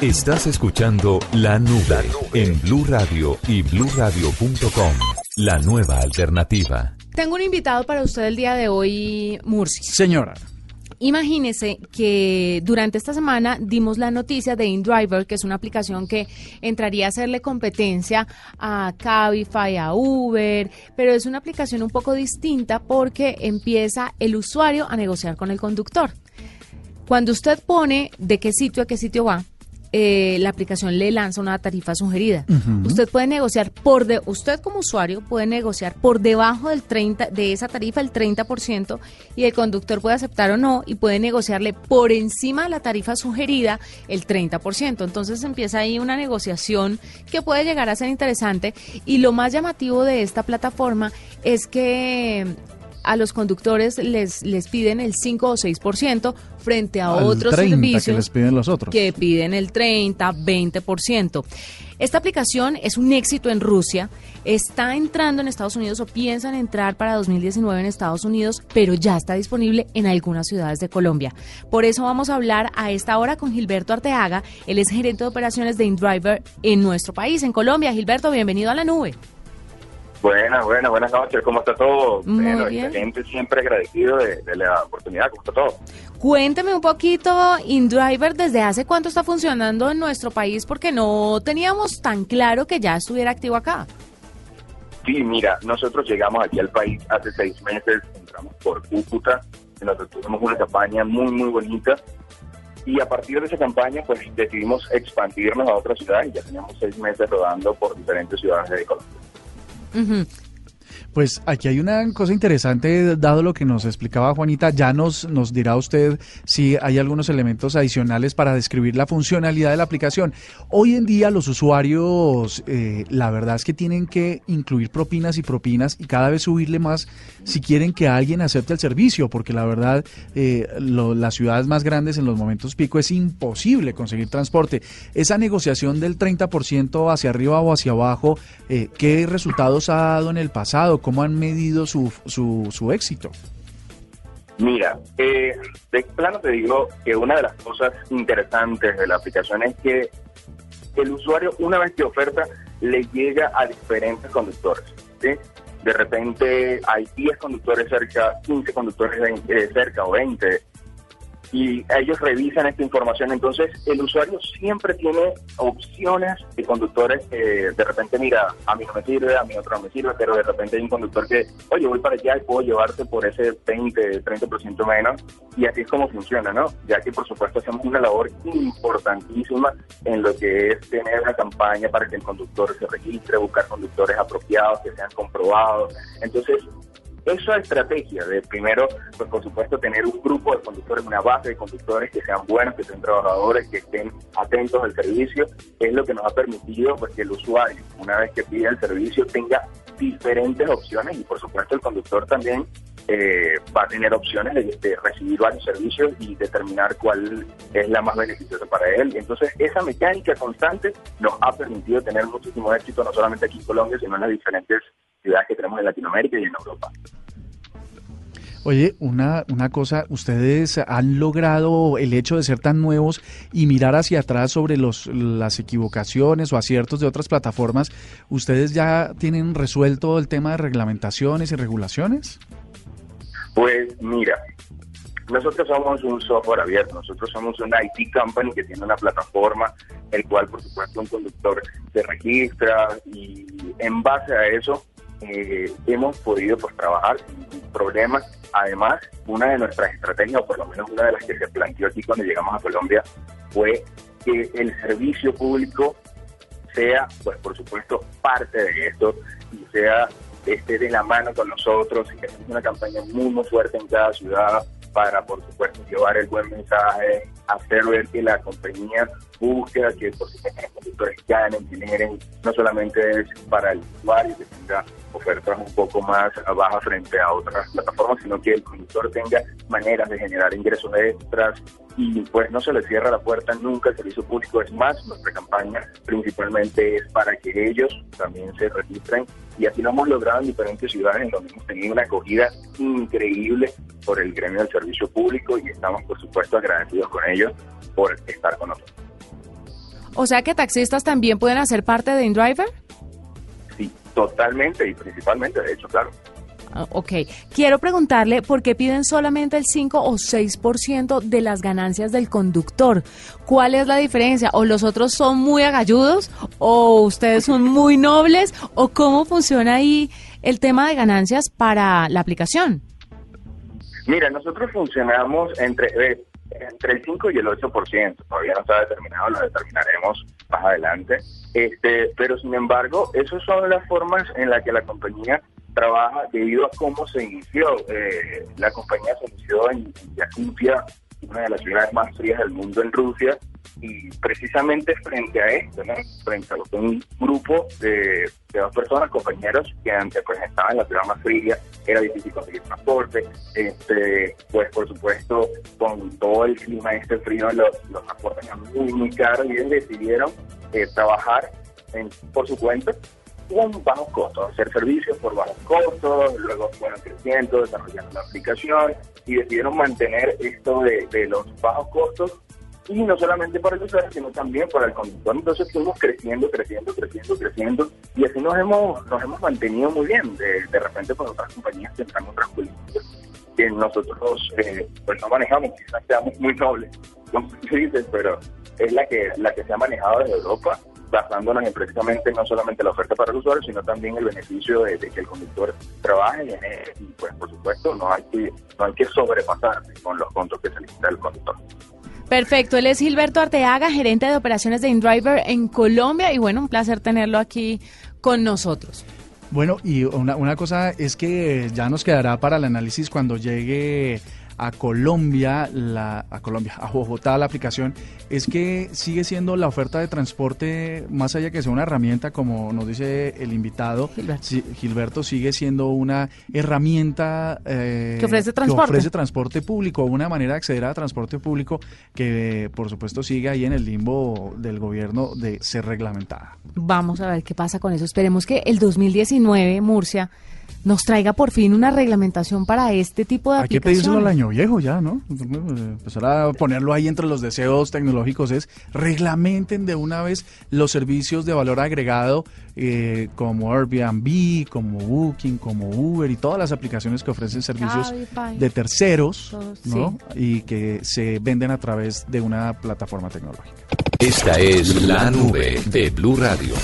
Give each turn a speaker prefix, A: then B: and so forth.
A: Estás escuchando La Nube, en Blue Radio y bluradio.com. La nueva alternativa.
B: Tengo un invitado para usted el día de hoy, Murci.
C: Señora.
B: Imagínese que durante esta semana dimos la noticia de InDriver, que es una aplicación que entraría a hacerle competencia a Cabify, a Uber, pero es una aplicación un poco distinta porque empieza el usuario a negociar con el conductor. Cuando usted pone de qué sitio a qué sitio va, eh, la aplicación le lanza una tarifa sugerida. Usted puede negociar por de, usted como usuario puede negociar por debajo del 30 de esa tarifa el 30% y el conductor puede aceptar o no y puede negociarle por encima de la tarifa sugerida el 30%. Entonces empieza ahí una negociación que puede llegar a ser interesante y lo más llamativo de esta plataforma es que a los conductores les, les piden el 5 o 6% frente a otros servicios
C: que les piden los otros.
B: que piden el 30, 20%. Esta aplicación es un éxito en Rusia, está entrando en Estados Unidos o piensan entrar para 2019 en Estados Unidos, pero ya está disponible en algunas ciudades de Colombia. Por eso vamos a hablar a esta hora con Gilberto Arteaga, él es gerente de operaciones de InDriver en nuestro país, en Colombia. Gilberto, bienvenido a la nube.
D: Buenas, buenas, buenas noches. ¿Cómo está todo?
B: Muy
D: bueno,
B: bien.
D: excelente, siempre agradecido de, de la oportunidad. ¿Cómo está todo?
B: Cuénteme un poquito, InDriver, ¿desde hace cuánto está funcionando en nuestro país? Porque no teníamos tan claro que ya estuviera activo acá.
D: Sí, mira, nosotros llegamos aquí al país hace seis meses, entramos por Cúcuta, nosotros tuvimos una campaña muy, muy bonita. Y a partir de esa campaña, pues decidimos expandirnos a otras ciudades y ya teníamos seis meses rodando por diferentes ciudades de Colombia.
B: Uh -huh.
C: Pues aquí hay una cosa interesante, dado lo que nos explicaba Juanita, ya nos, nos dirá usted si hay algunos elementos adicionales para describir la funcionalidad de la aplicación. Hoy en día los usuarios, eh, la verdad es que tienen que incluir propinas y propinas y cada vez subirle más si quieren que alguien acepte el servicio, porque la verdad eh, lo- las ciudades más grandes en los momentos pico es imposible conseguir transporte. Esa negociación del 30% hacia arriba o hacia abajo, eh, ¿qué resultados ha dado en el pasado? ¿Cómo han medido su, su, su éxito?
D: Mira, eh, de plano te digo que una de las cosas interesantes de la aplicación es que el usuario, una vez que oferta, le llega a diferentes conductores. ¿sí? De repente hay 10 conductores cerca, 15 conductores eh, cerca o 20, y ellos revisan esta información. Entonces, el usuario siempre tiene opciones de conductores que de repente, mira, a mí no me sirve, a mí otro no me sirve, pero de repente hay un conductor que, oye, voy para allá y puedo llevarte por ese 20, 30% menos. Y así es como funciona, ¿no? Ya que, por supuesto, hacemos una labor importantísima en lo que es tener una campaña para que el conductor se registre, buscar conductores apropiados, que sean comprobados. Entonces, esa estrategia de primero, pues por supuesto, tener un grupo de conductores, una base de conductores que sean buenos, que sean trabajadores, que estén atentos al servicio, es lo que nos ha permitido pues que el usuario, una vez que pide el servicio, tenga diferentes opciones y por supuesto el conductor también eh, va a tener opciones de, de recibir varios servicios y determinar cuál es la más beneficiosa para él. Entonces, esa mecánica constante nos ha permitido tener muchísimo éxito, no solamente aquí en Colombia, sino en las diferentes ciudades que tenemos en Latinoamérica y en Europa.
C: Oye, una, una cosa, ustedes han logrado el hecho de ser tan nuevos y mirar hacia atrás sobre los, las equivocaciones o aciertos de otras plataformas. ¿Ustedes ya tienen resuelto el tema de reglamentaciones y regulaciones?
D: Pues mira, nosotros somos un software abierto, nosotros somos una IT company que tiene una plataforma, el cual por supuesto un conductor se registra y en base a eso eh, hemos podido pues trabajar sin problemas. Además, una de nuestras estrategias, o por lo menos una de las que se planteó aquí cuando llegamos a Colombia, fue que el servicio público sea, pues por supuesto, parte de esto y sea esté de la mano con nosotros y que hacemos una campaña muy, muy fuerte en cada ciudad para, por supuesto, llevar el buen mensaje, hacer ver que la compañía busque que, por los conductores ganen, generen, no solamente es para el usuario que tenga ofertas un poco más bajas frente a otras plataformas, sino que el conductor tenga maneras de generar ingresos extras y pues no se le cierra la puerta nunca al servicio público. Es más, nuestra campaña principalmente es para que ellos también se registren y así lo hemos logrado en diferentes ciudades en donde hemos tenido una acogida increíble por el gremio del servicio público y estamos por supuesto agradecidos con ellos por estar con nosotros.
B: O sea que taxistas también pueden hacer parte de InDriver.
D: Sí, totalmente y principalmente, de hecho, claro.
B: Ah, ok, quiero preguntarle por qué piden solamente el 5 o 6% de las ganancias del conductor. ¿Cuál es la diferencia? ¿O los otros son muy agalludos? ¿O ustedes son muy nobles? ¿O cómo funciona ahí el tema de ganancias para la aplicación?
D: Mira, nosotros funcionamos entre, eh, entre el 5 y el 8%, todavía no está determinado, lo determinaremos más adelante. Este, pero sin embargo, esas son las formas en las que la compañía trabaja debido a cómo se inició. Eh, la compañía se inició en Yakutia, una de las ciudades más frías del mundo en Rusia, y precisamente frente a esto, frente a un grupo de, dos personas, compañeros, que antes pues, estaban en la ciudad más fría, era difícil conseguir transporte, este, pues por supuesto con todo el clima este frío los, los transportes eran muy, muy caros y decidieron eh, trabajar por su cuenta con bajos costos, hacer servicios por bajos costos, luego fueron creciendo, desarrollando la aplicación y decidieron mantener esto de, de los bajos costos y no solamente para el usuario, sino también para el conductor. Entonces fuimos creciendo, creciendo, creciendo, creciendo y así nos hemos nos hemos mantenido muy bien. De, de repente, con otras compañías tendrán otras políticas que nosotros eh, pues no manejamos, quizás seamos muy nobles, como se pero es la que la que se ha manejado desde Europa basándonos en precisamente no solamente la oferta para el usuario, sino también el beneficio de, que el conductor trabaje y, pues por supuesto no hay que no hay que sobrepasarse con los contos que se necesita el conductor.
B: Perfecto, él es Gilberto Arteaga, gerente de operaciones de InDriver en Colombia y bueno, un placer tenerlo aquí con nosotros.
C: Bueno, y una, una cosa es que ya nos quedará para el análisis cuando llegue a Colombia, la, a Colombia, a Bogotá la aplicación, es que sigue siendo la oferta de transporte, más allá que sea una herramienta, como nos dice el invitado, Gilberto, sigue siendo una herramienta
B: eh, que, ofrece transporte.
C: ofrece transporte público, una manera de acceder a transporte público que por supuesto sigue ahí en el limbo del gobierno de ser reglamentada.
B: Vamos a ver qué pasa con eso. Esperemos que el 2019, Murcia, nos traiga por fin una reglamentación para este tipo de aplicaciones.
C: Hay que pedírselo al año viejo ya, ¿no? Empezar a ponerlo ahí entre los deseos tecnológicos es reglamenten de una vez los servicios de valor agregado eh, como Airbnb, como Booking, como Uber y todas las aplicaciones que ofrecen servicios de terceros, ¿no? Y que se venden a través de una plataforma tecnológica.
A: Esta es la nube de Blue Radio.